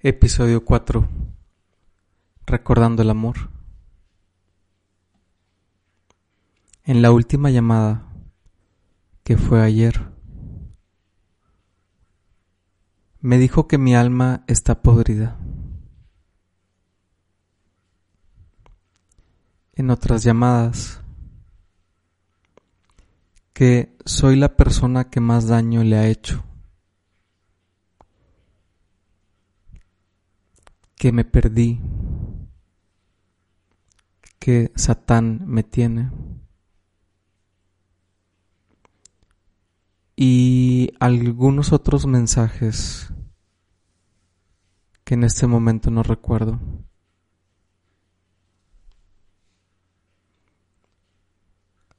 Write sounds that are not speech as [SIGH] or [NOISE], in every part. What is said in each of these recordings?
Episodio 4 Recordando el amor En la última llamada, que fue ayer, me dijo que mi alma está podrida. En otras llamadas, que soy la persona que más daño le ha hecho. Que me perdí, que Satán me tiene. Y algunos otros mensajes que en este momento no recuerdo.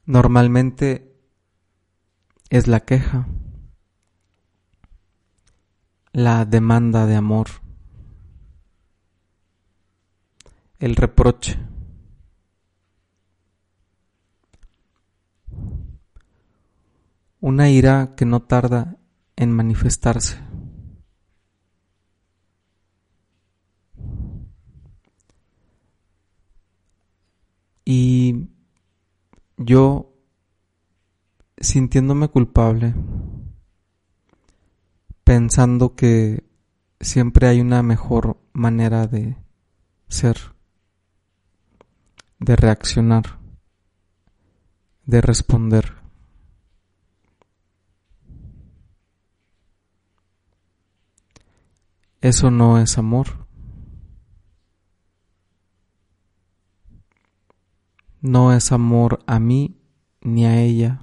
Normalmente es la queja, la demanda de amor. El reproche. Una ira que no tarda en manifestarse. Y yo, sintiéndome culpable, pensando que siempre hay una mejor manera de ser de reaccionar, de responder. Eso no es amor. No es amor a mí, ni a ella,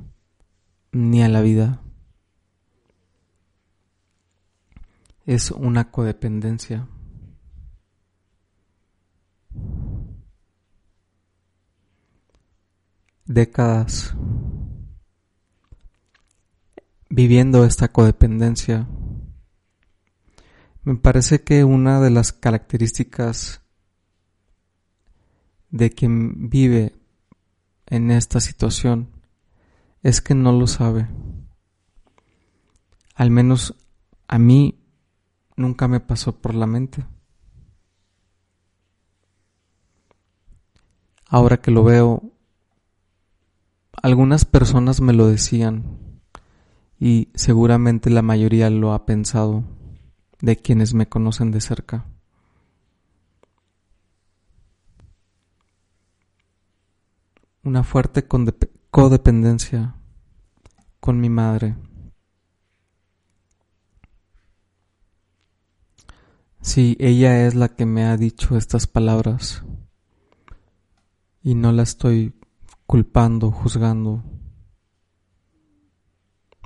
ni a la vida. Es una codependencia. Décadas viviendo esta codependencia, me parece que una de las características de quien vive en esta situación es que no lo sabe. Al menos a mí nunca me pasó por la mente. Ahora que lo veo, algunas personas me lo decían y seguramente la mayoría lo ha pensado de quienes me conocen de cerca. Una fuerte codependencia con mi madre. Sí, ella es la que me ha dicho estas palabras y no la estoy culpando, juzgando,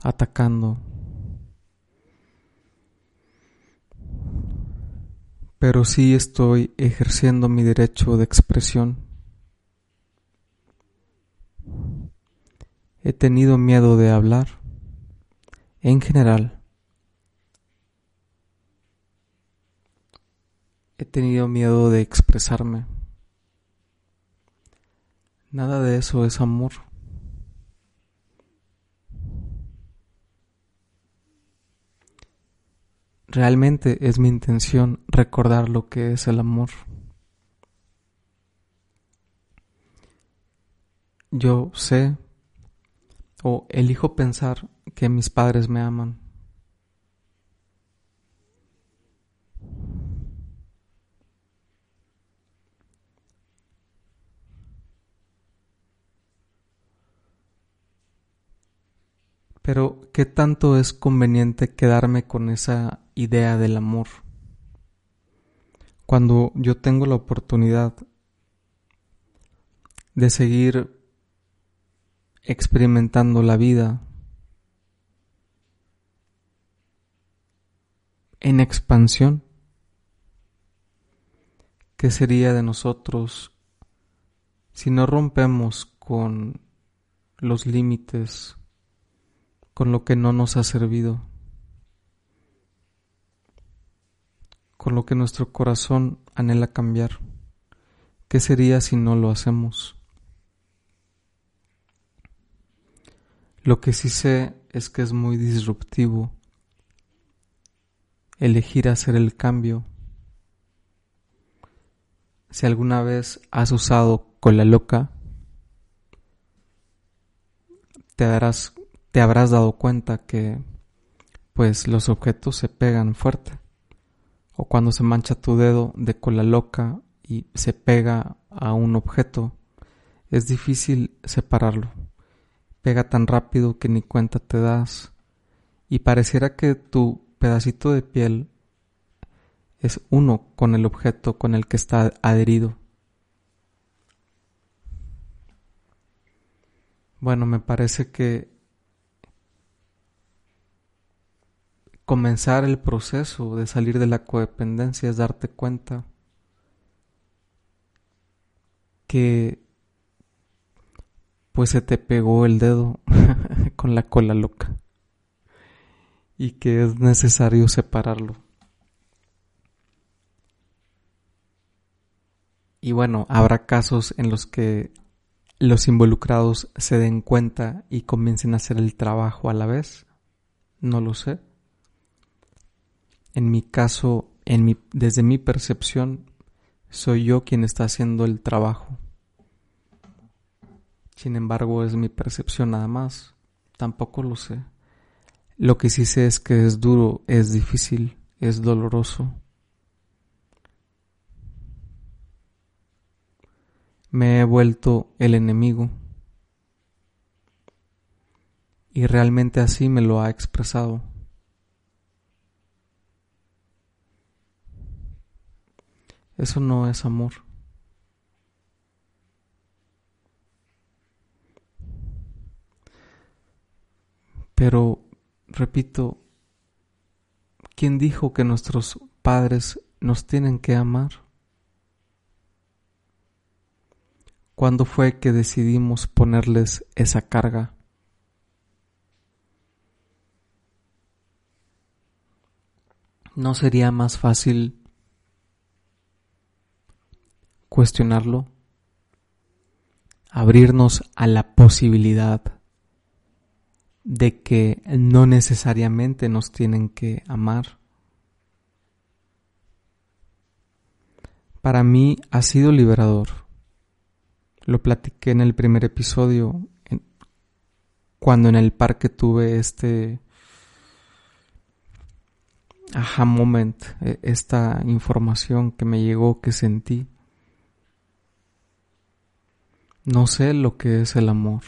atacando. Pero sí estoy ejerciendo mi derecho de expresión. He tenido miedo de hablar, en general. He tenido miedo de expresarme. Nada de eso es amor. Realmente es mi intención recordar lo que es el amor. Yo sé o elijo pensar que mis padres me aman. Pero, ¿qué tanto es conveniente quedarme con esa idea del amor? Cuando yo tengo la oportunidad de seguir experimentando la vida en expansión, ¿qué sería de nosotros si no rompemos con los límites con lo que no nos ha servido, con lo que nuestro corazón anhela cambiar. ¿Qué sería si no lo hacemos? Lo que sí sé es que es muy disruptivo elegir hacer el cambio Si alguna vez has usado cola loca, te darás te habrás dado cuenta que pues los objetos se pegan fuerte. O cuando se mancha tu dedo de cola loca y se pega a un objeto, es difícil separarlo. Pega tan rápido que ni cuenta te das y pareciera que tu pedacito de piel es uno con el objeto con el que está adherido. Bueno, me parece que comenzar el proceso de salir de la codependencia es darte cuenta que pues se te pegó el dedo [LAUGHS] con la cola loca y que es necesario separarlo. Y bueno, habrá casos en los que los involucrados se den cuenta y comiencen a hacer el trabajo a la vez. No lo sé. En mi caso, en mi, desde mi percepción, soy yo quien está haciendo el trabajo. Sin embargo, es mi percepción nada más. Tampoco lo sé. Lo que sí sé es que es duro, es difícil, es doloroso. Me he vuelto el enemigo. Y realmente así me lo ha expresado. Eso no es amor. Pero, repito, ¿quién dijo que nuestros padres nos tienen que amar? ¿Cuándo fue que decidimos ponerles esa carga? ¿No sería más fácil cuestionarlo, abrirnos a la posibilidad de que no necesariamente nos tienen que amar. Para mí ha sido liberador. Lo platiqué en el primer episodio, cuando en el parque tuve este aha moment, e, esta información que me llegó, que sentí. No sé lo que es el amor.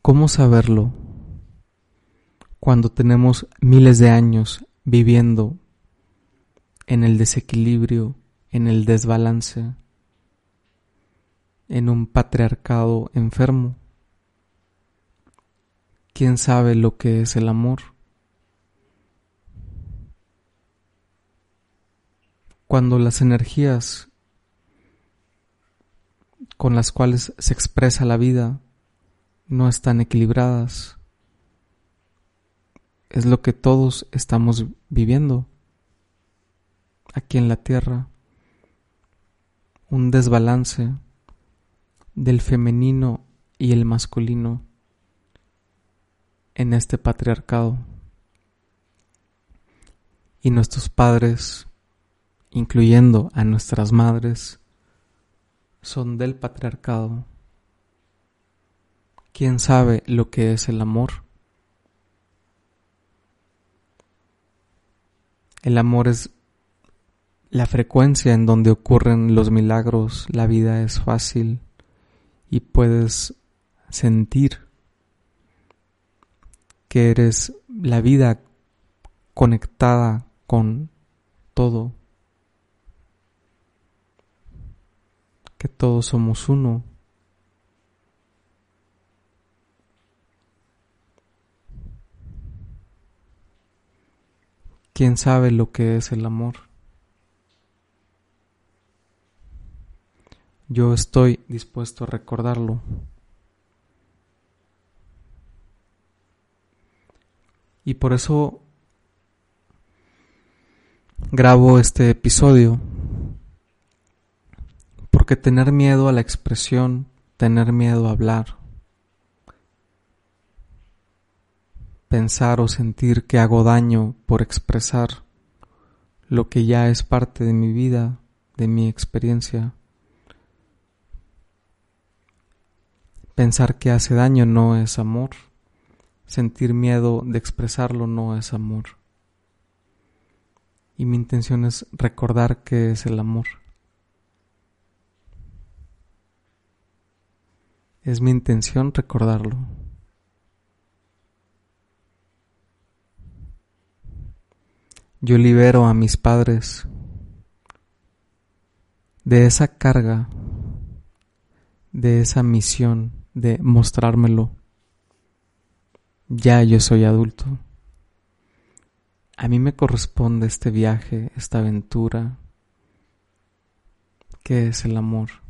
¿Cómo saberlo cuando tenemos miles de años viviendo en el desequilibrio, en el desbalance, en un patriarcado enfermo? ¿Quién sabe lo que es el amor? Cuando las energías con las cuales se expresa la vida no están equilibradas. Es lo que todos estamos viviendo aquí en la tierra. Un desbalance del femenino y el masculino en este patriarcado. Y nuestros padres, incluyendo a nuestras madres, son del patriarcado. ¿Quién sabe lo que es el amor? El amor es la frecuencia en donde ocurren los milagros, la vida es fácil y puedes sentir que eres la vida conectada con todo. Que todos somos uno. ¿Quién sabe lo que es el amor? Yo estoy dispuesto a recordarlo. Y por eso grabo este episodio porque tener miedo a la expresión, tener miedo a hablar, pensar o sentir que hago daño por expresar lo que ya es parte de mi vida, de mi experiencia. Pensar que hace daño no es amor. Sentir miedo de expresarlo no es amor. Y mi intención es recordar que es el amor. Es mi intención recordarlo. Yo libero a mis padres de esa carga, de esa misión de mostrármelo. Ya yo soy adulto. A mí me corresponde este viaje, esta aventura, que es el amor.